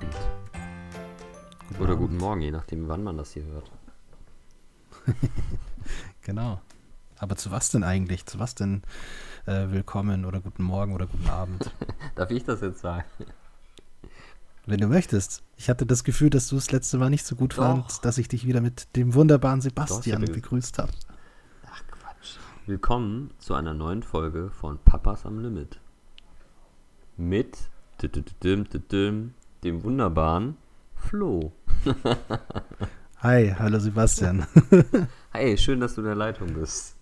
Abend. Guten Oder Abend. guten Morgen, je nachdem, wann man das hier hört. genau. Aber zu was denn eigentlich? Zu was denn äh, willkommen oder guten Morgen oder guten Abend? Darf ich das jetzt sagen? Wenn du möchtest. Ich hatte das Gefühl, dass du das letzte Mal nicht so gut Doch. fandst, dass ich dich wieder mit dem wunderbaren Sebastian Doch, begrüßt habe. Ach Quatsch. Willkommen zu einer neuen Folge von Papas am Limit. Mit dem wunderbaren Flo. Hi, hallo Sebastian. Hi, schön, dass du in der Leitung bist.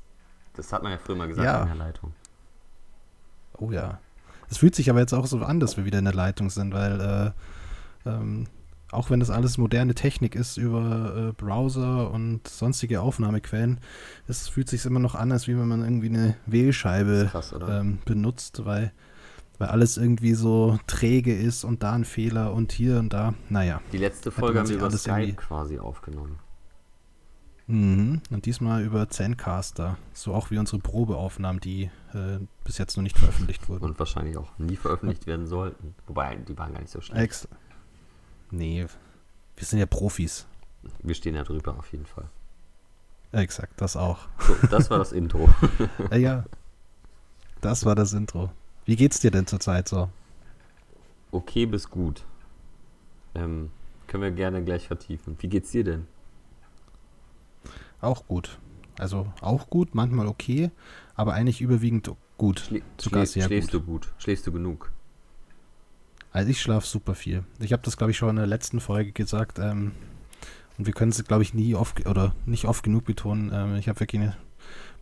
Das hat man ja früher mal gesagt ja. in der Leitung. Oh ja. Es fühlt sich aber jetzt auch so an, dass wir wieder in der Leitung sind, weil äh, ähm, auch wenn das alles moderne Technik ist über äh, Browser und sonstige Aufnahmequellen, es fühlt sich immer noch an, als wie wenn man irgendwie eine Wählscheibe krass, ähm, benutzt, weil weil alles irgendwie so träge ist und da ein Fehler und hier und da. Naja. Die letzte Folge haben wir über Skype irgendwie... quasi aufgenommen. Mhm. Und diesmal über Zencaster. So auch wie unsere Probeaufnahmen, die äh, bis jetzt noch nicht veröffentlicht wurden. Und wahrscheinlich auch nie veröffentlicht werden sollten. Wobei, die waren gar nicht so schlecht. Ex nee, wir sind ja Profis. Wir stehen ja drüber auf jeden Fall. Exakt, das auch. So, das war das Intro. ja, das war das Intro. Wie geht's dir denn zurzeit so? Okay bis gut. Ähm, können wir gerne gleich vertiefen. Wie geht's dir denn? Auch gut. Also auch gut, manchmal okay, aber eigentlich überwiegend gut. Schlä Sogar sehr schläfst gut. du gut? Schläfst du genug? Also ich schlafe super viel. Ich habe das, glaube ich, schon in der letzten Folge gesagt. Ähm, und wir können es, glaube ich, nie oft oder nicht oft genug betonen. Ähm, ich habe wirklich eine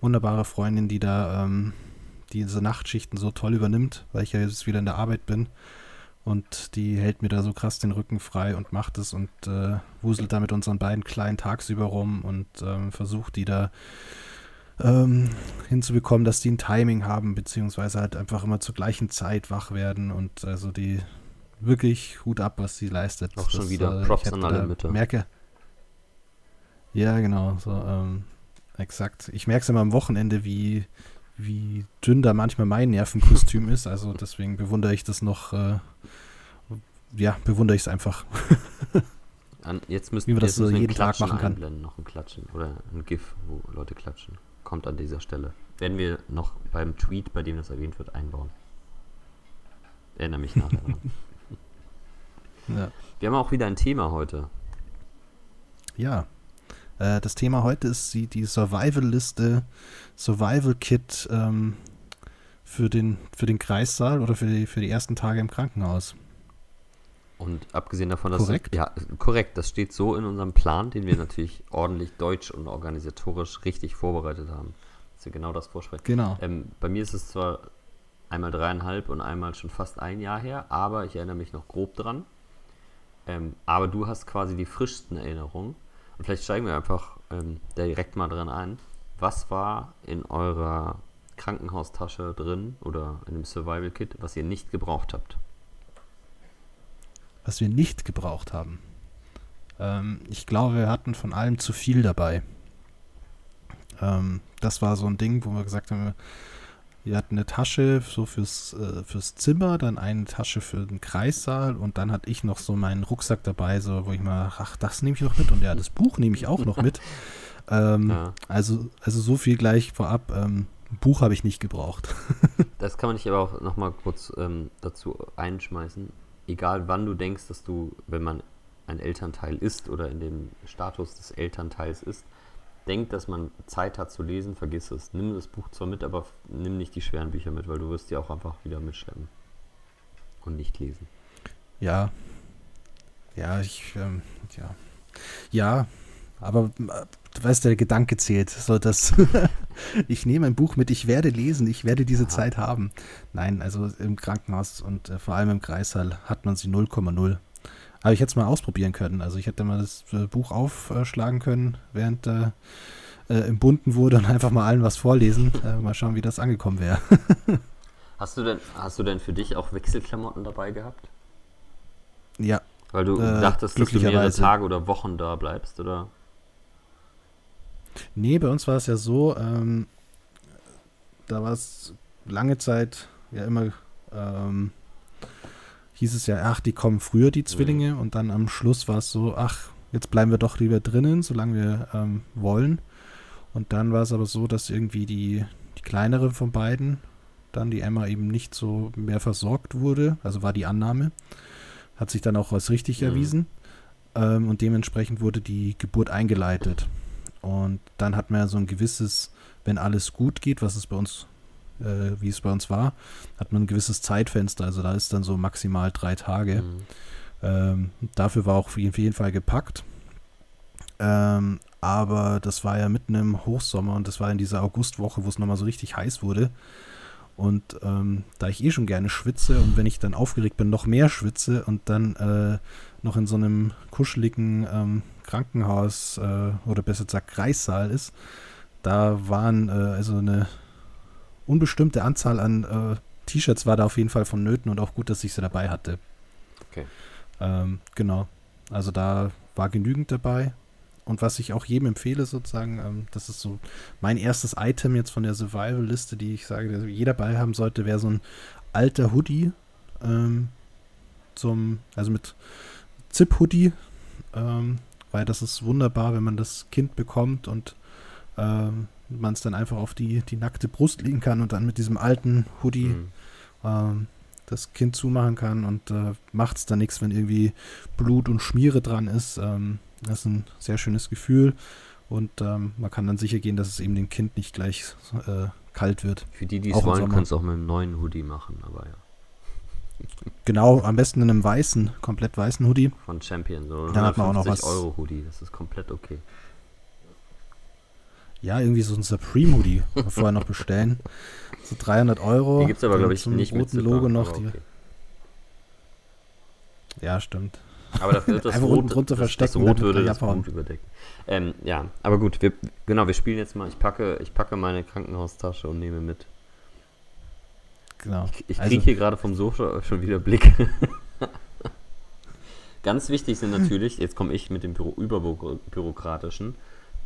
wunderbare Freundin, die da ähm, diese Nachtschichten so toll übernimmt, weil ich ja jetzt wieder in der Arbeit bin. Und die hält mir da so krass den Rücken frei und macht es und äh, wuselt da mit unseren beiden Kleinen tagsüber rum und ähm, versucht die da ähm, hinzubekommen, dass die ein Timing haben, beziehungsweise halt einfach immer zur gleichen Zeit wach werden und also die wirklich Hut ab, was sie leistet. Auch schon wieder äh, Props an alle Mütter. Merke. Ja, genau, so, ähm, exakt. Ich merke es immer am Wochenende, wie, wie dünn da manchmal mein Nervenkostüm ist. Also deswegen bewundere ich das noch, äh, ja, bewundere ich es einfach. An, jetzt müssen, wie man das so jeden Tag machen kann. Einblenden, noch ein Klatschen oder ein GIF, wo Leute klatschen. Kommt an dieser Stelle. Werden wir noch beim Tweet, bei dem das erwähnt wird, einbauen. Erinnere mich nachher dran. ja. Wir haben auch wieder ein Thema heute. Ja. Äh, das Thema heute ist die, die Survival-Liste, Survival-Kit ähm, für, den, für den Kreissaal oder für die, für die ersten Tage im Krankenhaus. Und abgesehen davon, dass. Korrekt? ja, korrekt. Das steht so in unserem Plan, den wir natürlich ordentlich deutsch und organisatorisch richtig vorbereitet haben. Dass wir genau das vorsprechen. Genau. Ähm, bei mir ist es zwar einmal dreieinhalb und einmal schon fast ein Jahr her, aber ich erinnere mich noch grob dran. Ähm, aber du hast quasi die frischsten Erinnerungen. Und vielleicht steigen wir einfach ähm, direkt mal dran ein. Was war in eurer Krankenhaustasche drin oder in dem Survival Kit, was ihr nicht gebraucht habt? Was wir nicht gebraucht haben. Ähm, ich glaube, wir hatten von allem zu viel dabei. Ähm, das war so ein Ding, wo wir gesagt haben, wir hatten eine Tasche so fürs, äh, fürs Zimmer, dann eine Tasche für den Kreissaal und dann hatte ich noch so meinen Rucksack dabei, so wo ich mal, ach, das nehme ich noch mit und ja, das Buch nehme ich auch noch mit. Ähm, ja. also, also so viel gleich vorab. Ähm, Buch habe ich nicht gebraucht. das kann man nicht aber auch nochmal kurz ähm, dazu einschmeißen. Egal wann du denkst, dass du, wenn man ein Elternteil ist oder in dem Status des Elternteils ist, denkt, dass man Zeit hat zu lesen, vergiss es. Nimm das Buch zwar mit, aber nimm nicht die schweren Bücher mit, weil du wirst die auch einfach wieder mitschleppen und nicht lesen. Ja, ja, ich, ähm, ja, ja, aber äh, du weißt, der Gedanke zählt. So, dass ich nehme ein Buch mit, ich werde lesen, ich werde diese ja. Zeit haben. Nein, also im Krankenhaus und äh, vor allem im Kreissaal hat man sie 0,0. Aber ich hätte es mal ausprobieren können. Also ich hätte mal das äh, Buch aufschlagen können, während äh, äh, im Bunten wurde und einfach mal allen was vorlesen. Äh, mal schauen, wie das angekommen wäre. hast, du denn, hast du denn für dich auch Wechselklamotten dabei gehabt? Ja. Weil du äh, dachtest, dass du mehrere Tage oder Wochen da bleibst, oder? Nee, bei uns war es ja so, ähm, da war es lange Zeit ja immer ähm, hieß es ja, ach, die kommen früher, die Zwillinge. Mhm. Und dann am Schluss war es so, ach, jetzt bleiben wir doch lieber drinnen, solange wir ähm, wollen. Und dann war es aber so, dass irgendwie die, die kleinere von beiden, dann die Emma eben nicht so mehr versorgt wurde. Also war die Annahme. Hat sich dann auch als richtig mhm. erwiesen. Ähm, und dementsprechend wurde die Geburt eingeleitet. Und dann hat man ja so ein gewisses, wenn alles gut geht, was es bei uns äh, wie es bei uns war, hat man ein gewisses Zeitfenster. Also da ist dann so maximal drei Tage. Mhm. Ähm, dafür war auch auf jeden Fall gepackt. Ähm, aber das war ja mitten im Hochsommer und das war in dieser Augustwoche, wo es nochmal so richtig heiß wurde. Und ähm, da ich eh schon gerne schwitze und wenn ich dann aufgeregt bin, noch mehr schwitze und dann äh, noch in so einem kuscheligen ähm, Krankenhaus äh, oder besser gesagt Kreissaal ist, da waren äh, also eine unbestimmte Anzahl an äh, T-Shirts war da auf jeden Fall vonnöten und auch gut, dass ich sie dabei hatte. Okay. Ähm, genau. Also da war genügend dabei. Und was ich auch jedem empfehle, sozusagen, ähm, das ist so mein erstes Item jetzt von der Survival-Liste, die ich sage, dass jeder dabei haben sollte, wäre so ein alter Hoodie. Ähm, zum, also mit Zip-Hoodie, ähm, weil das ist wunderbar, wenn man das Kind bekommt und ähm, man es dann einfach auf die, die nackte Brust legen kann und dann mit diesem alten Hoodie mhm. ähm, das Kind zumachen kann und äh, macht es dann nichts, wenn irgendwie Blut und Schmiere dran ist. Ähm, das ist ein sehr schönes Gefühl und ähm, man kann dann sicher gehen, dass es eben dem Kind nicht gleich äh, kalt wird. Für die, die es wollen, kannst du auch mit einem neuen Hoodie machen, aber ja. Genau, am besten in einem weißen, komplett weißen Hoodie. Von Champion, so dann hat man auch noch was. Euro Hoodie, das ist komplett okay. Ja, irgendwie so ein Supreme Hoodie vorher noch bestellen. So 300 Euro. Die gibt es aber, glaube ich, nicht roten mit Logo noch. Okay. Ja, stimmt. Aber wird das Einfach Rot, unten drunter verstecken. Das Rot würde das Blut überdecken. Ähm, ja, aber gut, wir, genau, wir spielen jetzt mal. Ich packe, ich packe meine Krankenhaustasche und nehme mit. Genau. Ich, ich kriege also, hier gerade vom Sofa schon wieder Blick. Ganz wichtig sind natürlich, jetzt komme ich mit dem Büro, überbürokratischen,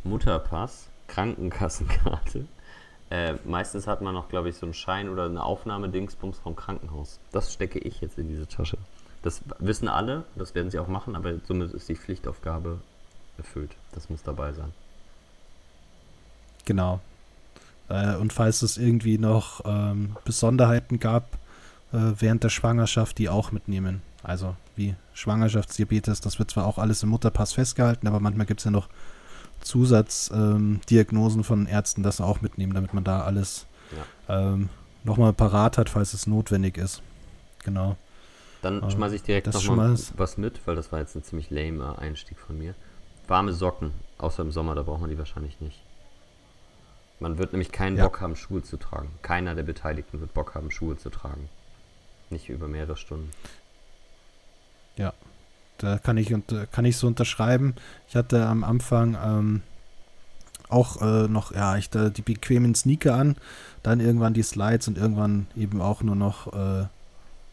Mutterpass, Krankenkassenkarte. Äh, meistens hat man noch, glaube ich, so einen Schein oder eine Aufnahme-Dingsbums vom Krankenhaus. Das stecke ich jetzt in diese Tasche. Das wissen alle, das werden sie auch machen, aber somit ist die Pflichtaufgabe erfüllt. Das muss dabei sein. Genau. Äh, und falls es irgendwie noch ähm, Besonderheiten gab äh, während der Schwangerschaft, die auch mitnehmen. Also wie Schwangerschaftsdiabetes, das wird zwar auch alles im Mutterpass festgehalten, aber manchmal gibt es ja noch Zusatzdiagnosen ähm, von Ärzten das auch mitnehmen, damit man da alles ja. ähm, nochmal parat hat, falls es notwendig ist. Genau. Dann äh, schmeiße ich direkt nochmal was mit, weil das war jetzt ein ziemlich lame Einstieg von mir. Warme Socken, außer im Sommer, da braucht man die wahrscheinlich nicht. Man wird nämlich keinen ja. Bock haben, Schuhe zu tragen. Keiner der Beteiligten wird Bock haben, Schuhe zu tragen. Nicht über mehrere Stunden. Ja, da kann ich, kann ich so unterschreiben. Ich hatte am Anfang ähm, auch äh, noch, ja, ich da die bequemen Sneaker an, dann irgendwann die Slides und irgendwann eben auch nur noch äh,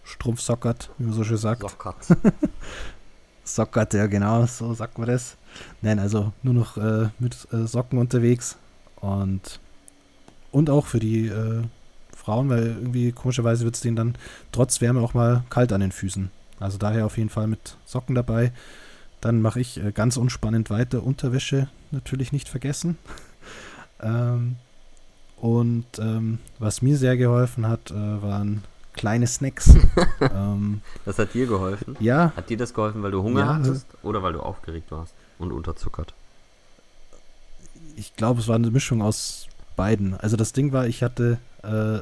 Strumpfsockert, wie man so schön sagt. Sockert. Sockert, ja genau, so sagt man das. Nein, also nur noch äh, mit äh, Socken unterwegs und und auch für die äh, Frauen, weil irgendwie komischerweise wird es denen dann trotz Wärme auch mal kalt an den Füßen. Also daher auf jeden Fall mit Socken dabei. Dann mache ich äh, ganz unspannend weiter. Unterwäsche natürlich nicht vergessen. ähm, und ähm, was mir sehr geholfen hat, äh, waren kleine Snacks. ähm, das hat dir geholfen? Ja. Hat dir das geholfen, weil du Hunger ja, hattest oder weil du aufgeregt warst und unterzuckert? Ich glaube, es war eine Mischung aus beiden. Also das Ding war, ich hatte äh,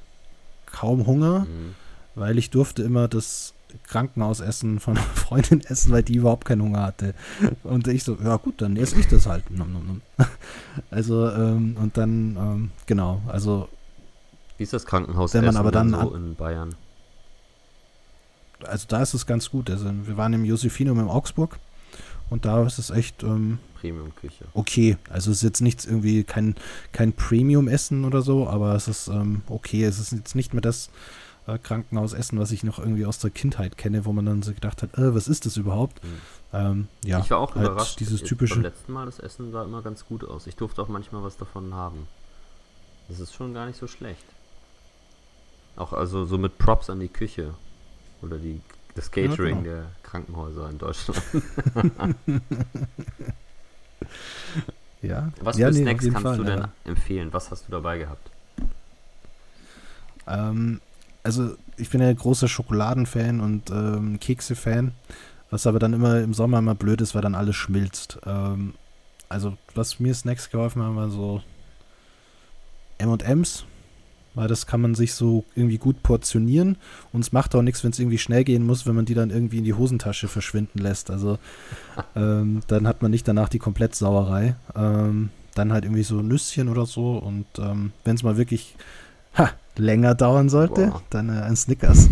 kaum Hunger, mhm. weil ich durfte immer das Krankenhausessen von einer Freundin essen, weil die überhaupt keinen Hunger hatte. Und ich so, ja gut, dann esse ich das halt. Also, ähm, und dann, ähm, genau, also. Wie ist das Krankenhaus wenn man aber dann so in Bayern? Also da ist es ganz gut. Also wir waren im Josephinum in Augsburg und da ist es echt ähm, Premium-Küche. Okay, also es ist jetzt nichts irgendwie kein, kein Premium-Essen oder so, aber es ist ähm, okay. Es ist jetzt nicht mehr das, äh, Krankenhausessen, was ich noch irgendwie aus der Kindheit kenne, wo man dann so gedacht hat, äh, was ist das überhaupt? Mhm. Ähm, ja, ich war auch halt überrascht. Dieses typische. Beim letzten Mal das Essen sah immer ganz gut aus. Ich durfte auch manchmal was davon haben. Das ist schon gar nicht so schlecht. Auch also so mit Props an die Küche oder die Das Catering Ja, genau. der Krankenhäuser in Deutschland. Ja. Was ja, für nee, Snacks kannst Fall, du denn ja. empfehlen? Was hast du dabei gehabt? Ähm, also ich bin ja großer Schokoladenfan und ähm, Kekse-Fan, was aber dann immer im Sommer immer blöd ist, weil dann alles schmilzt. Ähm, also was mir Snacks geholfen haben, war so M&M's, weil das kann man sich so irgendwie gut portionieren und es macht auch nichts, wenn es irgendwie schnell gehen muss, wenn man die dann irgendwie in die Hosentasche verschwinden lässt. Also ähm, dann hat man nicht danach die Komplettsauerei. Ähm, dann halt irgendwie so Nüsschen oder so und ähm, wenn es mal wirklich ha, länger dauern sollte, Boah. dann äh, ein Snickers.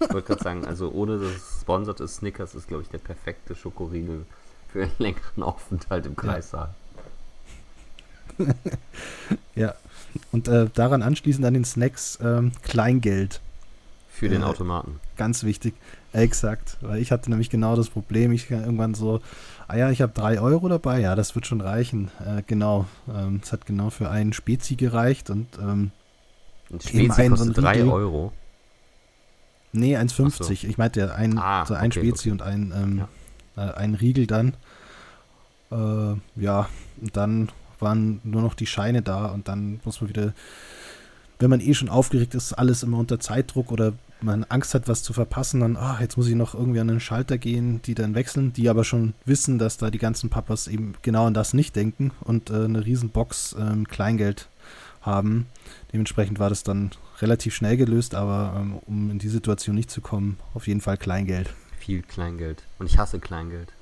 Ich wollte gerade sagen, also ohne dass es sponsert ist, Snickers ist, glaube ich, der perfekte Schokoriegel für einen längeren Aufenthalt im Kreissaal. ja. Und äh, daran anschließend an den Snacks ähm, Kleingeld. Für den Äh, Automaten. Ganz wichtig. Exakt. Weil ich hatte nämlich genau das Problem. Ich kann irgendwann so, ah ja, ich habe drei Euro dabei. Ja, das wird schon reichen. Äh, genau. Ähm, Es hat genau für einen Spezi gereicht und ähm, Ein Spezi kostet einen 3 Riegel. Euro. nee, 1,50. Ach so. Ich meinte ein, Ah, so ein okay, Spezi okay. und ein, ähm, äh, ein Riegel dann. Äh, ja, und dann waren nur noch die Scheine da und dann muss man wieder, wenn man eh schon aufgeregt ist, alles immer unter Zeitdruck oder man Angst hat, was zu verpassen, dann, ah, jetzt muss ich noch irgendwie an den Schalter gehen, die dann wechseln, die aber schon wissen, dass da die ganzen Papas eben genau an das nicht denken und äh, eine riesen Box ähm, Kleingeld haben. Dementsprechend war das dann relativ schnell gelöst, aber ähm, um in die Situation nicht zu kommen, auf jeden Fall Kleingeld. Viel Kleingeld. Und ich hasse Kleingeld.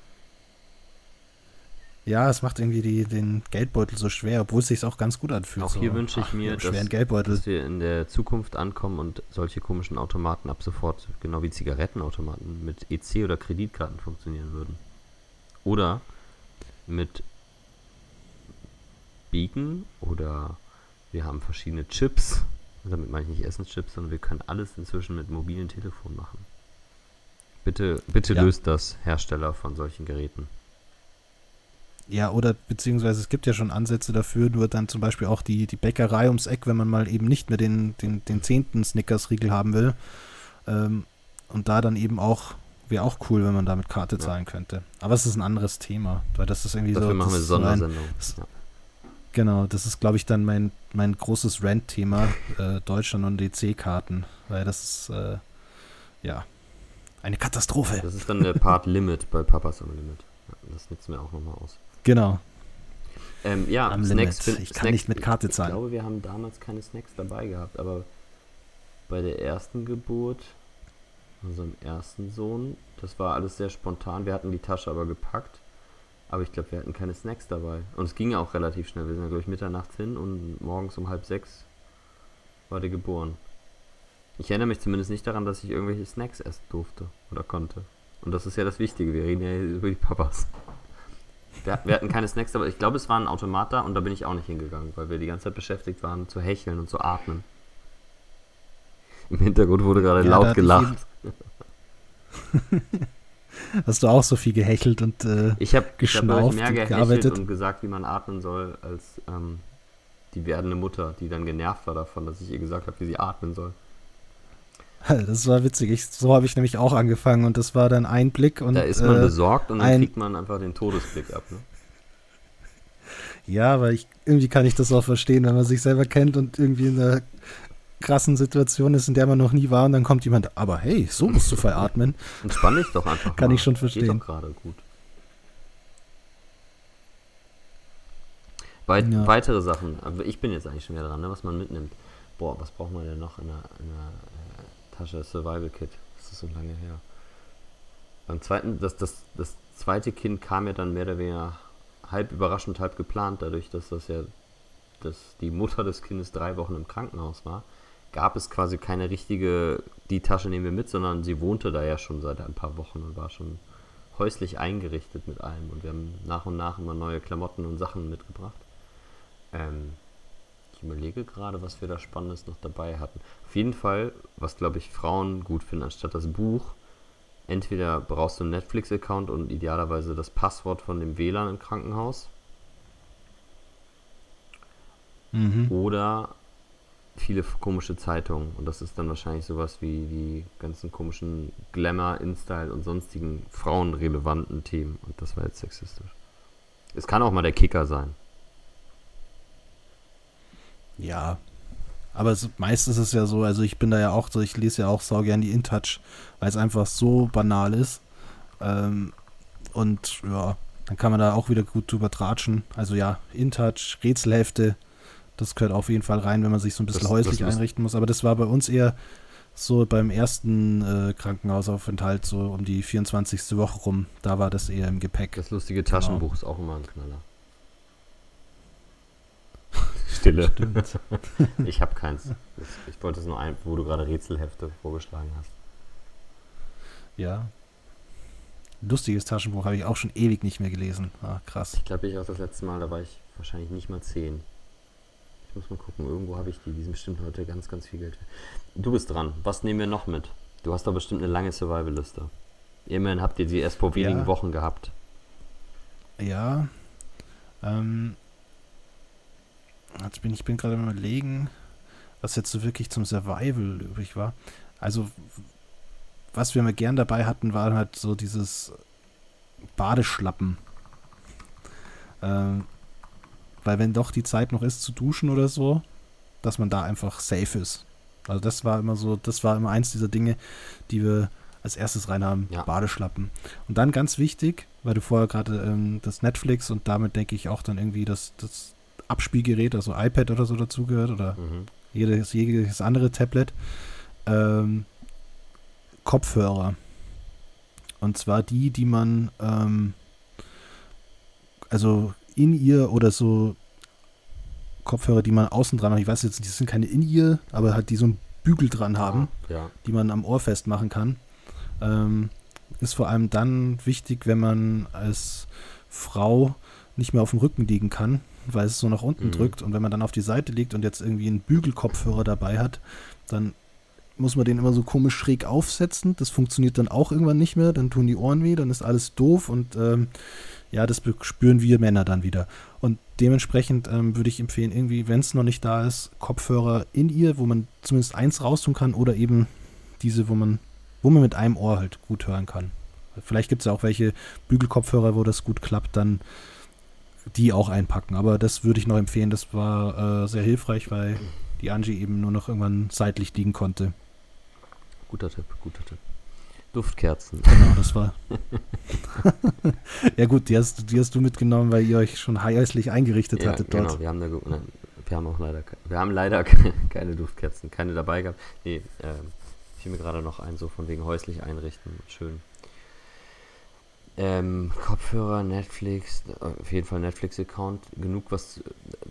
Ja, es macht irgendwie die, den Geldbeutel so schwer, obwohl es sich auch ganz gut anfühlt. Auch so, hier wünsche ich ach, mir, dass-. Dass wir in der Zukunft ankommen und solche komischen Automaten ab sofort, genau wie Zigarettenautomaten, mit EC oder Kreditkarten funktionieren würden. Oder mit Beacon oder wir haben verschiedene Chips. Und damit meine ich nicht Essenschips, sondern wir können alles inzwischen mit mobilen Telefonen machen. Bitte, bitte Ja. löst das Hersteller von solchen Geräten. Ja, oder beziehungsweise es gibt ja schon Ansätze dafür, nur dann zum Beispiel auch die, die Bäckerei ums Eck, wenn man mal eben nicht mehr den, den, den zehnten Snickers-Riegel haben will. Ähm, und da dann eben auch, wäre auch cool, wenn man da mit Karte Ja. zahlen könnte. Aber es ist ein anderes Thema, weil das ist irgendwie Dafür so. machen das wir ist so ein, das- Ja. Genau, das ist, glaube ich, dann mein, mein großes Rant-Thema, äh, Deutschland und DC-Karten, weil das ist, äh, ja, eine Katastrophe. Das ist dann der Part Limit bei Papas am Limit. Das nutzen wir auch nochmal aus. Genau. Ähm, ja, Am Snacks. Limit. Ich kann nicht mit Karte ich, zahlen. Ich glaube, wir haben damals keine Snacks dabei gehabt, aber bei der ersten Geburt, unserem ersten Sohn, das war alles sehr spontan. Wir hatten die Tasche aber gepackt, aber ich glaube, wir hatten keine Snacks dabei. Und es ging ja auch relativ schnell. Wir sind ja, glaube ich, mitternachts hin und morgens um halb sechs war der geboren. Ich erinnere mich zumindest nicht daran, dass ich irgendwelche Snacks essen durfte oder konnte. Und das ist ja das Wichtige. Wir reden ja hier über die Papas. Wir, wir hatten keine Snacks, aber ich glaube, es war ein Automat da und da bin ich auch nicht hingegangen, weil wir die ganze Zeit beschäftigt waren zu hecheln und zu atmen. Im Hintergrund wurde gerade Ja, laut gelacht. Hast du auch so viel gehechelt und äh, Ich habe hab, glaub ich, geschnauft mehr und gearbeitet? und gesagt, wie man atmen soll, als ähm, die werdende Mutter, die dann genervt war davon, dass ich ihr gesagt habe, wie sie atmen soll. das war witzig. Ich, so habe ich nämlich auch angefangen und das war dann ein Blick und da ist man äh, besorgt und dann kriegt man einfach den Todesblick ab. Ne? ja, weil ich irgendwie kann ich das auch verstehen, wenn man sich selber kennt und irgendwie in einer krassen Situation ist, in der man noch nie war und dann kommt jemand, aber hey, so musst du veratmen. Entspann dich doch einfach Kann mal. ich schon Geht verstehen. doch gerade gut. Weit, Ja. Weitere Sachen. Ich bin jetzt eigentlich schon wieder dran, ne, was man mitnimmt. Boah, was braucht man denn noch in einer, in einer äh, Tasche Survival Kit? Das ist so lange her. Beim zweiten, das, das, das zweite Kind kam ja dann mehr oder weniger halb überraschend, halb geplant, dadurch, dass das ja dass die Mutter des Kindes drei Wochen im Krankenhaus war, gab es quasi keine richtige, die Tasche nehmen wir mit, sondern sie wohnte da ja schon seit ein paar Wochen und war schon häuslich eingerichtet mit allem. Und wir haben nach und nach immer neue Klamotten und Sachen mitgebracht. Ähm, ich überlege gerade, was wir da Spannendes noch dabei hatten. Auf jeden Fall, was glaube ich Frauen gut finden, anstatt das Buch, entweder brauchst du einen Netflix-Account und idealerweise das Passwort von dem WLAN im Krankenhaus Mhm. oder viele komische Zeitungen und das ist dann wahrscheinlich sowas wie die ganzen komischen Glamour, InStyle und sonstigen frauenrelevanten Themen und das war jetzt sexistisch. Es kann auch mal der Kicker sein. Ja. Aber es, meist ist es ja so, also ich bin da ja auch so, ich lese ja auch sau gern die InTouch, weil es einfach so banal ist. Ähm, und ja, dann kann man da auch wieder gut drüber tratschen. Also ja, InTouch, Rätselhefte, das gehört auf jeden Fall rein, wenn man sich so ein bisschen das, häuslich das einrichten muss. Aber das war bei uns eher so beim ersten äh, Krankenhausaufenthalt, so um die 24. Woche rum. Da war das eher im Gepäck. Das lustige Taschenbuch genau. ist auch immer ein Knaller. Stille. ich habe keins. Ich wollte es nur ein, wo du gerade Rätselhefte vorgeschlagen hast. Ja. Lustiges Taschenbuch habe ich auch schon ewig nicht mehr gelesen. Ah, krass. Ich glaube, ich auch das letzte Mal, da war ich wahrscheinlich nicht mal zehn. Ich muss mal gucken, irgendwo habe ich die. Die sind bestimmt heute ganz, ganz viel Geld. Du bist dran. Was nehmen wir noch mit? Du hast doch bestimmt eine lange Survival-Liste. Immerhin habt ihr die erst vor wenigen ja. Wochen gehabt. Ja. Ähm, Jetzt bin ich bin gerade am überlegen, was jetzt so wirklich zum Survival übrig war. Also, was wir immer gern dabei hatten, war halt so dieses Badeschlappen. Ähm, weil wenn doch die Zeit noch ist zu duschen oder so, dass man da einfach safe ist. Also das war immer so, das war immer eins dieser Dinge, die wir als erstes rein haben, ja. Badeschlappen. Und dann ganz wichtig, weil du vorher gerade ähm, das Netflix und damit denke ich auch dann irgendwie das, das Abspielgerät, also iPad oder so dazugehört oder mhm. jedes, jedes andere Tablet. Ähm, Kopfhörer. Und zwar die, die man ähm, also in ihr oder so Kopfhörer, die man außen dran hat. Ich weiß jetzt, die sind keine in ihr, aber halt die so einen Bügel dran haben, ja. die man am Ohr festmachen kann. Ähm, ist vor allem dann wichtig, wenn man als Frau nicht mehr auf dem Rücken liegen kann, weil es so nach unten mhm. drückt. Und wenn man dann auf die Seite liegt und jetzt irgendwie einen Bügelkopfhörer dabei hat, dann muss man den immer so komisch schräg aufsetzen. Das funktioniert dann auch irgendwann nicht mehr. Dann tun die Ohren weh, dann ist alles doof und ähm, ja, das spüren wir Männer dann wieder. Und dementsprechend ähm, würde ich empfehlen, irgendwie, wenn es noch nicht da ist, Kopfhörer in ihr, wo man zumindest eins raustun kann oder eben diese, wo man, wo man mit einem Ohr halt gut hören kann. Vielleicht gibt es ja auch welche Bügelkopfhörer, wo das gut klappt, dann die auch einpacken. Aber das würde ich noch empfehlen. Das war äh, sehr hilfreich, weil die Angie eben nur noch irgendwann seitlich liegen konnte. Guter Tipp, guter Tipp. Duftkerzen. Genau, das war. ja gut, die hast, die hast du mitgenommen, weil ihr euch schon häuslich eingerichtet ja, hattet dort. Genau, wir haben, da, nein, wir haben auch leider, wir haben leider keine Duftkerzen, keine dabei gehabt. Nee, äh, ich mir gerade noch ein, so von wegen häuslich einrichten. Schön. Ähm, Kopfhörer, Netflix, auf jeden Fall Netflix-Account, genug was.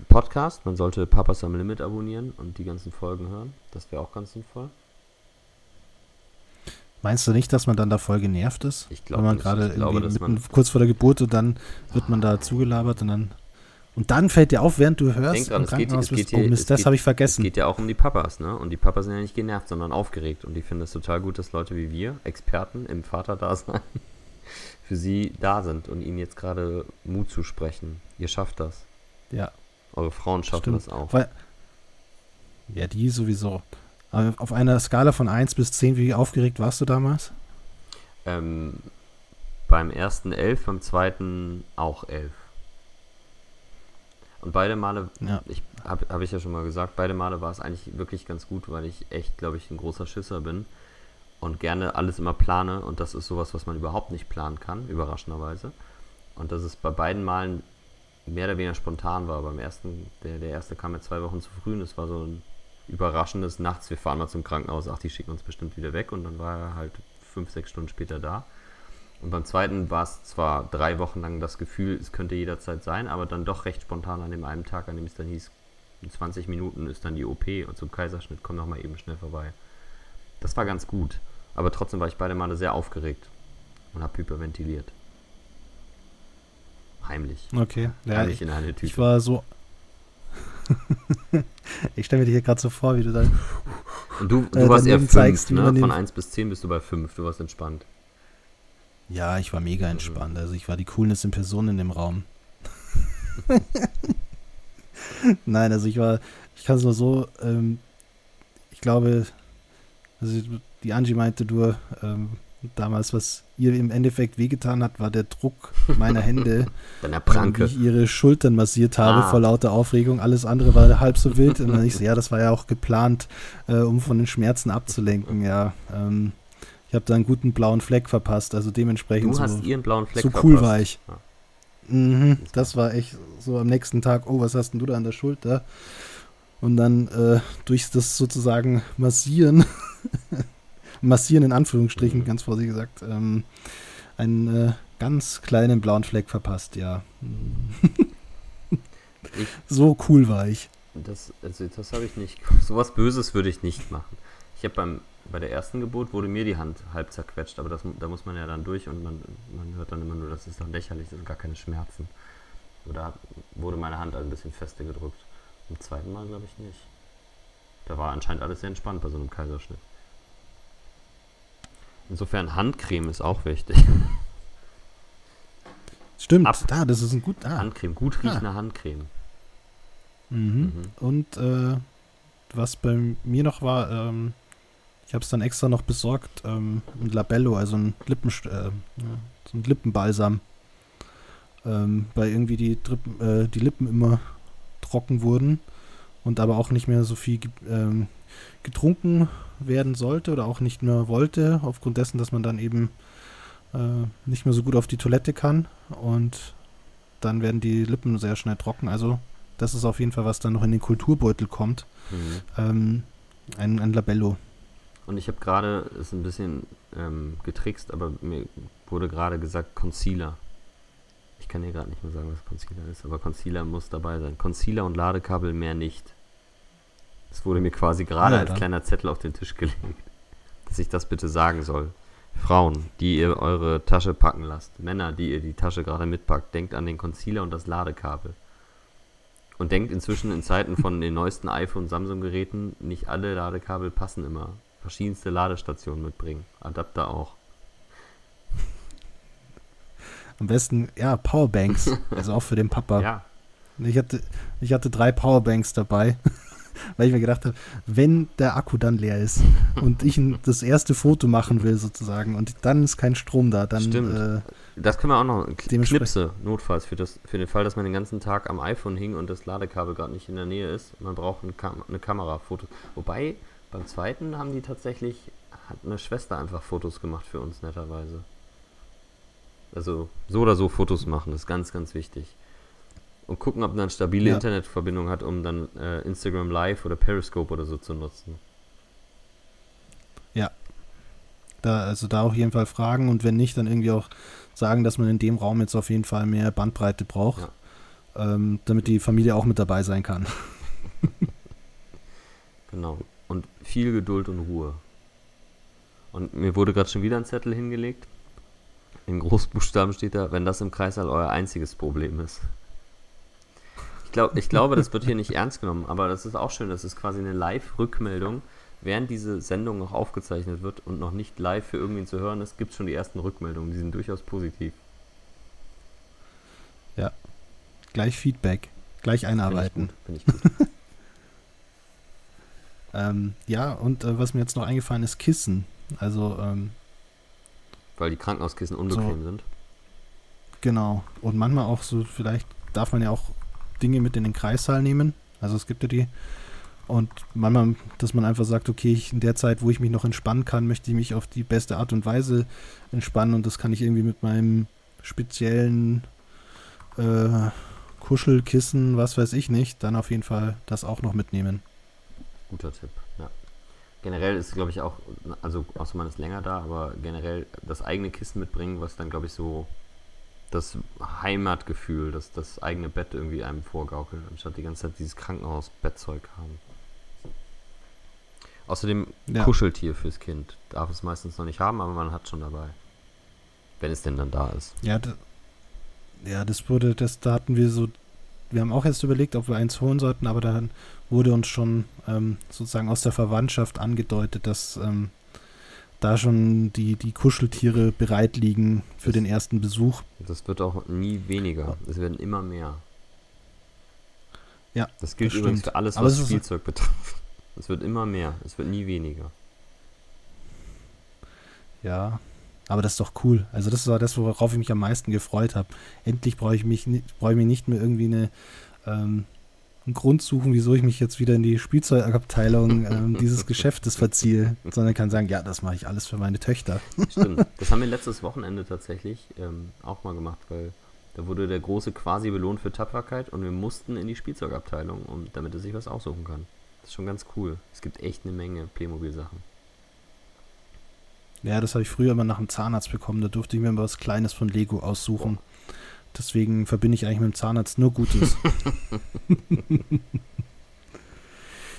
Podcast, man sollte Papas am Limit abonnieren und die ganzen Folgen hören. Das wäre auch ganz sinnvoll. Meinst du nicht, dass man dann da voll genervt ist? Ich glaube, Wenn man gerade kurz vor der Geburt und dann wird man da zugelabert und dann und dann fällt dir auf, während du hörst, Denk dran, es geht, es geht, oh Mist, das habe ich vergessen. Es geht ja auch um die Papas, ne? Und die Papas sind ja nicht genervt, sondern aufgeregt. Und die finden es total gut, dass Leute wie wir, Experten im Vaterdasein, für sie da sind und ihnen jetzt gerade Mut zu sprechen. Ihr schafft das. Ja. Eure Frauen schaffen Stimmt. das auch. Weil, ja, die sowieso. Aber auf einer Skala von 1 bis 10, wie aufgeregt warst du damals? Ähm, beim ersten 11, beim zweiten auch 11. Und beide Male, ja. ich habe hab ich ja schon mal gesagt, beide Male war es eigentlich wirklich ganz gut, weil ich echt, glaube ich, ein großer Schisser bin und gerne alles immer plane und das ist sowas, was man überhaupt nicht planen kann, überraschenderweise. Und dass es bei beiden Malen mehr oder weniger spontan war. Beim ersten, der, der erste kam ja zwei Wochen zu früh und es war so ein überraschendes Nachts, wir fahren mal zum Krankenhaus, ach, die schicken uns bestimmt wieder weg und dann war er halt fünf, sechs Stunden später da. Und beim zweiten war es zwar drei Wochen lang das Gefühl, es könnte jederzeit sein, aber dann doch recht spontan an dem einen Tag, an dem es dann hieß, in 20 Minuten ist dann die OP und zum Kaiserschnitt, komm doch mal eben schnell vorbei. Das war ganz gut. Aber trotzdem war ich beide Male sehr aufgeregt und habe hyperventiliert. Heimlich. Okay. Ja, Heimlich in eine Tüte. Ich war so. ich stelle mir dich hier gerade so vor, wie du dann. Und du, du äh, warst eher 5, ne? Von 1 bis 10 bist du bei 5. Du warst entspannt. Ja, ich war mega entspannt. Also ich war die Coolness in Person in dem Raum. Nein, also ich war, ich kann es nur so ähm, ich glaube, also die Angie meinte, du ähm, damals, was ihr im Endeffekt wehgetan hat, war der Druck meiner Hände, Deiner Pranke. wie ich ihre Schultern massiert habe Ah. vor lauter Aufregung. Alles andere war halb so wild. Und dann ich so, ja, das war ja auch geplant, äh, um von den Schmerzen abzulenken. Ja, ähm, ich habe da einen guten blauen Fleck verpasst. Also dementsprechend Du so, hast ihren blauen Fleck so cool verpasst. war ich. Ja. Mhm, das war echt so am nächsten Tag, oh, was hast denn du da an der Schulter? Und dann äh, durch das sozusagen Massieren, Massieren in Anführungsstrichen, ganz vorsichtig gesagt, ähm, einen äh, ganz kleinen blauen Fleck verpasst, ja. Ich- so cool war ich. Das, also das habe ich nicht. Sowas Böses würde ich nicht machen. Ich habe beim bei der ersten Geburt wurde mir die Hand halb zerquetscht, aber das, da muss man ja dann durch und man, man hört dann immer nur, das ist doch lächerlich, das sind gar keine Schmerzen. Oder hat, wurde meine Hand ein bisschen fester gedrückt. Im zweiten Mal glaube ich nicht. Da war anscheinend alles sehr entspannt bei so einem Kaiserschnitt. Insofern Handcreme ist auch wichtig. Stimmt, Ab- da, das ist ein gut. Ah. Handcreme, gut riechende Handcreme. Mhm. Mhm. Und äh, was bei mir noch war, ähm, ich habe es dann extra noch besorgt, ähm, ein Labello, also ein, Lippen, äh, so ein Lippenbalsam. Ähm, weil irgendwie die, Drippen, äh, die Lippen immer trocken wurden und aber auch nicht mehr so viel ähm, getrunken werden sollte oder auch nicht mehr wollte, aufgrund dessen, dass man dann eben äh, nicht mehr so gut auf die Toilette kann und dann werden die Lippen sehr schnell trocken. Also das ist auf jeden Fall, was dann noch in den Kulturbeutel kommt. Mhm. Ähm, ein, ein Labello. Und ich habe gerade, ist ein bisschen ähm, getrickst, aber mir wurde gerade gesagt Concealer. Ich kann dir gerade nicht mehr sagen, was Concealer ist, aber Concealer muss dabei sein. Concealer und Ladekabel mehr nicht. Das wurde mir quasi gerade Ja, als kleiner Zettel auf den Tisch gelegt, dass ich das bitte sagen soll. Frauen, die ihr eure Tasche packen lasst, Männer, die ihr die Tasche gerade mitpackt, denkt an den Concealer und das Ladekabel. Und denkt inzwischen in Zeiten von den neuesten iPhone- und Samsung-Geräten, nicht alle Ladekabel passen immer. Verschiedenste Ladestationen mitbringen. Adapter auch. Am besten, ja, Powerbanks. also auch für den Papa. Ja, Ich, hatte, ich hatte drei Powerbanks dabei, weil ich mir gedacht habe, wenn der Akku dann leer ist und ich das erste Foto machen will sozusagen und dann ist kein Strom da, dann Stimmt. äh, das können wir auch noch. Knipse, notfalls, für, das, für den Fall, dass man den ganzen Tag am iPhone hing und das Ladekabel gerade nicht in der Nähe ist. Man braucht ein Kam eine Kamera, Fotos. Wobei, beim zweiten haben die tatsächlich, hat eine Schwester einfach Fotos gemacht für uns, netterweise. Also, so oder so Fotos machen, ist ganz, ganz wichtig. Und gucken, ob man eine stabile Ja. Internetverbindung hat, um dann äh, Instagram Live oder Periscope oder so zu nutzen. da, also da auf jeden Fall fragen und wenn nicht, dann irgendwie auch sagen, dass man in dem Raum jetzt auf jeden Fall mehr Bandbreite braucht, ähm, damit die Familie auch mit dabei sein kann. Genau. Und viel Geduld und Ruhe. Und mir wurde gerade schon wieder ein Zettel hingelegt. In Großbuchstaben steht da, wenn das im Kreißsaal euer einziges Problem ist. Ich, glaub, ich glaube, das wird hier nicht ernst genommen, aber das ist auch schön. Das ist quasi eine Live-Rückmeldung. Während diese Sendung noch aufgezeichnet wird und noch nicht live für irgendwen zu hören ist, gibt es schon die ersten Rückmeldungen. Die sind durchaus positiv. Gleich Feedback, gleich einarbeiten. Finde ich gut. Find ich gut. Ähm, ja, und äh, was mir jetzt noch eingefallen ist, Kissen. Also, ähm, Weil die Krankenhauskissen unbequem sind. genau. Und manchmal auch so, vielleicht darf man ja auch Dinge mit in den Kreissaal nehmen. Also es gibt ja die. Und manchmal, dass man einfach sagt, okay, ich, in der Zeit, wo ich mich noch entspannen kann, möchte ich mich auf die beste Art und Weise entspannen. Und das kann ich irgendwie mit meinem speziellen äh, Kuschelkissen, was weiß ich nicht, dann auf jeden Fall das auch noch mitnehmen. Guter Tipp, ja. Generell ist, glaube ich, auch, also außer man ist länger da, aber generell das eigene Kissen mitbringen, was dann, glaube ich, so das Heimatgefühl, das, das eigene Bett irgendwie einem vorgaukelt, anstatt die ganze Zeit dieses Krankenhausbettzeug haben. Außerdem Ja. Kuscheltier fürs Kind. Darf es meistens noch nicht haben, aber man hat schon dabei. Wenn es denn dann da ist. Ja, da, ja, das wurde, das, da hatten wir so, wir haben auch erst überlegt, ob wir eins holen sollten, aber dann wurde uns schon ähm, sozusagen aus der Verwandtschaft angedeutet, dass ähm, da schon die, die Kuscheltiere bereit liegen für Das- den ersten Besuch. Das wird auch nie weniger. Es werden immer mehr. Ja, Das gilt das übrigens stimmt. für alles, Aber was ist- Spielzeug betrifft. Es wird immer mehr. Es wird nie weniger. Ja, aber das ist doch cool. Also das war das, worauf ich mich am meisten gefreut habe. Endlich brauche ich mich, brauche ich mich nicht mehr irgendwie eine, ähm, einen Grund suchen, wieso ich mich jetzt wieder in die Spielzeugabteilung ähm, dieses Geschäftes verziehe, sondern kann sagen, ja, das mache ich alles für meine Töchter. Stimmt. Das haben wir letztes Wochenende tatsächlich ähm, auch mal gemacht, weil da wurde der Große quasi belohnt für Tapferkeit und wir mussten in die Spielzeugabteilung, um, damit er sich was aussuchen kann. Das ist schon ganz cool. Es gibt echt eine Menge Playmobil-Sachen. Ja, das habe ich früher immer nach dem Zahnarzt bekommen. Da durfte ich mir mal was Kleines von Lego aussuchen. Deswegen verbinde ich eigentlich mit dem Zahnarzt nur Gutes.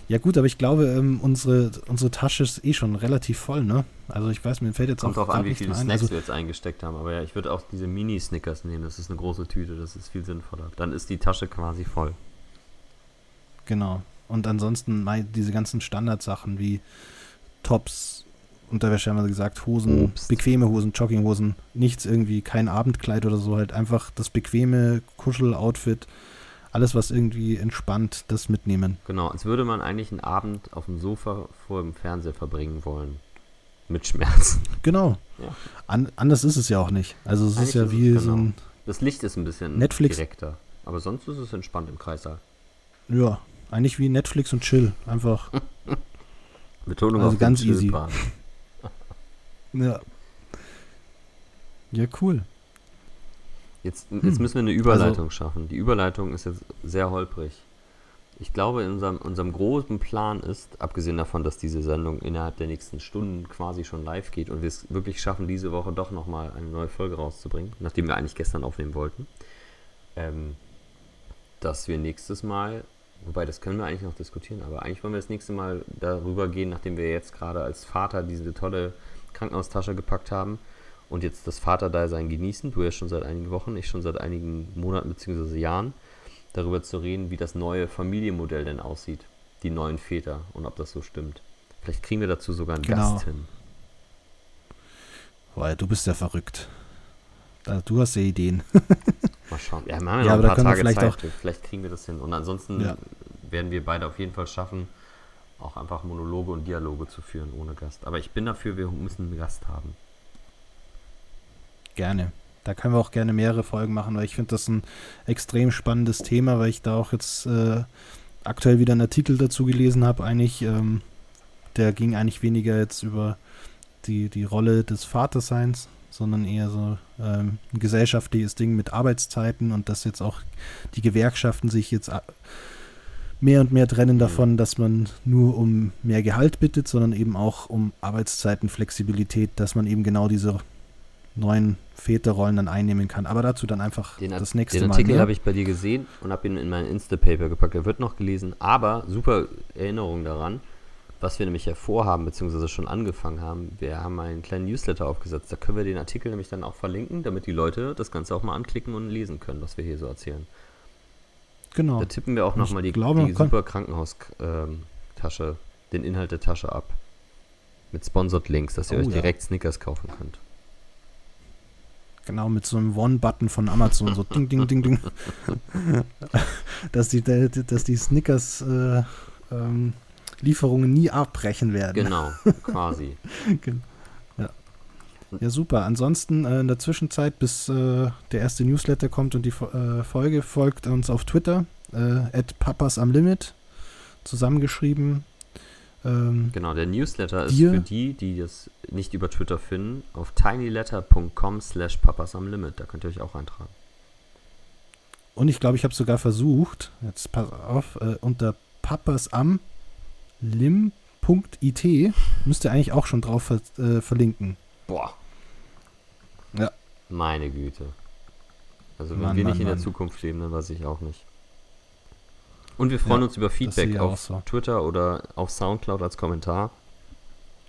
ja gut, aber ich glaube, ähm, unsere, unsere Tasche ist eh schon relativ voll, ne? Also ich weiß, mir fällt jetzt Kommt auch drauf an, wie viele. Snacks Also, wir jetzt eingesteckt haben. Aber ja, ich würde auch diese Mini-Snickers nehmen. Das ist eine große Tüte. Das ist viel sinnvoller. Dann ist die Tasche quasi voll. genau. Und ansonsten diese ganzen Standardsachen wie Tops, Unterwäsche haben wir gesagt, Hosen, Obst. bequeme Hosen, Jogginghosen, nichts irgendwie, kein Abendkleid oder so, halt einfach das bequeme Kuschel-Outfit, alles was irgendwie entspannt, das mitnehmen. Genau, als würde man eigentlich einen Abend auf dem Sofa vor dem Fernseher verbringen wollen. Mit Schmerzen. Genau. Ja. An, anders ist es ja auch nicht. Also es ist Eigentlich ja ist es wie so genau. ein, Das Licht ist ein bisschen Netflix. direkter. Aber sonst ist es entspannt im Kreissaal. ja, eigentlich wie Netflix und Chill. Einfach. Betonung Also auf ganz easy. Ja. Ja, cool. Jetzt, Hm. jetzt müssen wir eine Überleitung Also schaffen. Die Überleitung ist jetzt sehr holprig. Ich glaube, in unserem, unserem großen Plan ist, abgesehen davon, dass diese Sendung innerhalb der nächsten Stunden quasi schon live geht und wir es wirklich schaffen, diese Woche doch nochmal eine neue Folge rauszubringen, nachdem wir eigentlich gestern aufnehmen wollten, ähm, dass wir nächstes Mal, wobei das können wir eigentlich noch diskutieren, aber eigentlich wollen wir das nächste Mal darüber gehen, nachdem wir jetzt gerade als Vater diese tolle Krankenhaustasche gepackt haben und jetzt das Vaterdasein genießen, du ja schon seit einigen Wochen, ich schon seit einigen Monaten bzw. Jahren, darüber zu reden, wie das neue Familienmodell denn aussieht, die neuen Väter und ob das so stimmt. Vielleicht kriegen wir dazu sogar einen Genau. Gast hin. Boah, du bist ja verrückt. Du hast ja Ideen. Mal schauen. Ja, wir haben ja, Ja, noch aber ein paar Tage vielleicht Zeit. auch- vielleicht kriegen wir das hin. Und ansonsten Ja. werden wir beide auf jeden Fall schaffen, auch einfach Monologe und Dialoge zu führen ohne Gast. Aber ich bin dafür, wir müssen einen Gast haben. Gerne. Da können wir auch gerne mehrere Folgen machen, weil ich finde das ein extrem spannendes Thema, weil ich da auch jetzt äh, aktuell wieder einen Artikel dazu gelesen habe. Eigentlich, ähm, der ging eigentlich weniger jetzt über die, die Rolle des Vaterseins, sondern eher so ähm, ein gesellschaftliches Ding mit Arbeitszeiten und dass jetzt auch die Gewerkschaften sich jetzt mehr und mehr trennen davon, dass man nur um mehr Gehalt bittet, sondern eben auch um Arbeitszeitenflexibilität, dass man eben genau diese neuen Väterrollen dann einnehmen kann. Aber dazu dann einfach Den, das nächste den Mal. Artikel mehr. habe ich bei dir gesehen und habe ihn in mein Instapaper gepackt. Er wird noch gelesen, aber super Erinnerung daran, was wir nämlich ja vorhaben, beziehungsweise schon angefangen haben. Wir haben einen kleinen Newsletter aufgesetzt. Da können wir den Artikel nämlich dann auch verlinken, damit die Leute das Ganze auch mal anklicken und lesen können, was wir hier so erzählen. Genau. Da tippen wir auch nochmal die, glaube, die super Krankenhaustasche, den Inhalt der Tasche ab. Mit Sponsored Links, dass ihr Oh, euch ja. direkt Snickers kaufen könnt. Genau, mit so einem One-Button von Amazon, so ding, ding, ding, ding. dass, die, dass die Snickers äh, ähm, Lieferungen nie abbrechen werden. Genau, quasi. Ja, super. Ansonsten äh, in der Zwischenzeit, bis äh, der erste Newsletter kommt und die äh, Folge, folgt uns auf Twitter, äh, at Papas am Limit, zusammengeschrieben. Ähm, Genau, der Newsletter ist für die, die das nicht über Twitter finden, auf tinyletter.com slash papas am Limit. Da könnt ihr euch auch eintragen. Und ich glaube, ich habe sogar versucht, jetzt pass auf, äh, unter papas am lim.it müsst ihr eigentlich auch schon drauf ver äh, verlinken. Boah. Meine Güte. Also wenn Mann, wir Mann, nicht in der Mann. Zukunft leben, dann weiß ich auch nicht. Und wir freuen Ja, uns über Feedback auf so. Twitter oder auf Soundcloud als Kommentar.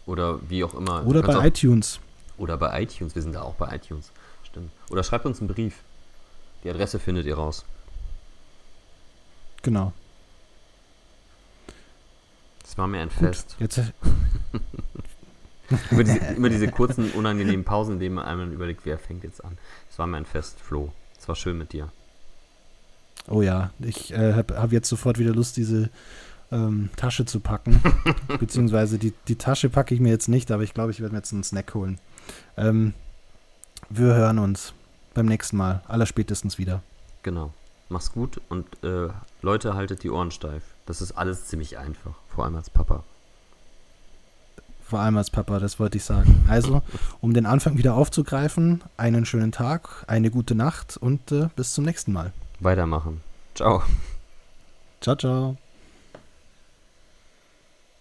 Oder wie auch immer. Oder bei auch, iTunes. Oder bei iTunes. Wir sind da auch bei iTunes. Stimmt. Oder schreibt uns einen Brief. Die Adresse findet ihr raus. Genau. Das war mir ein Gut. Fest. Jetzt, Immer diese, immer diese kurzen, unangenehmen Pausen, in denen man einmal überlegt, wer fängt jetzt an. Es war mir ein Fest, Flo. Es war schön mit dir. oh ja, ich äh, habe hab jetzt sofort wieder Lust, diese ähm, Tasche zu packen. Beziehungsweise die, die Tasche packe ich mir jetzt nicht, aber ich glaube, ich werde mir jetzt einen Snack holen. Ähm, wir hören uns beim nächsten Mal, allerspätestens wieder. Genau. Mach's gut und äh, Leute, haltet die Ohren steif. Das ist alles ziemlich einfach, vor allem als Papa. Vor allem als Papa, das wollte ich sagen. Also, um den Anfang wieder aufzugreifen, einen schönen Tag, eine gute Nacht und äh, bis zum nächsten Mal. Weitermachen. Ciao. Ciao, ciao.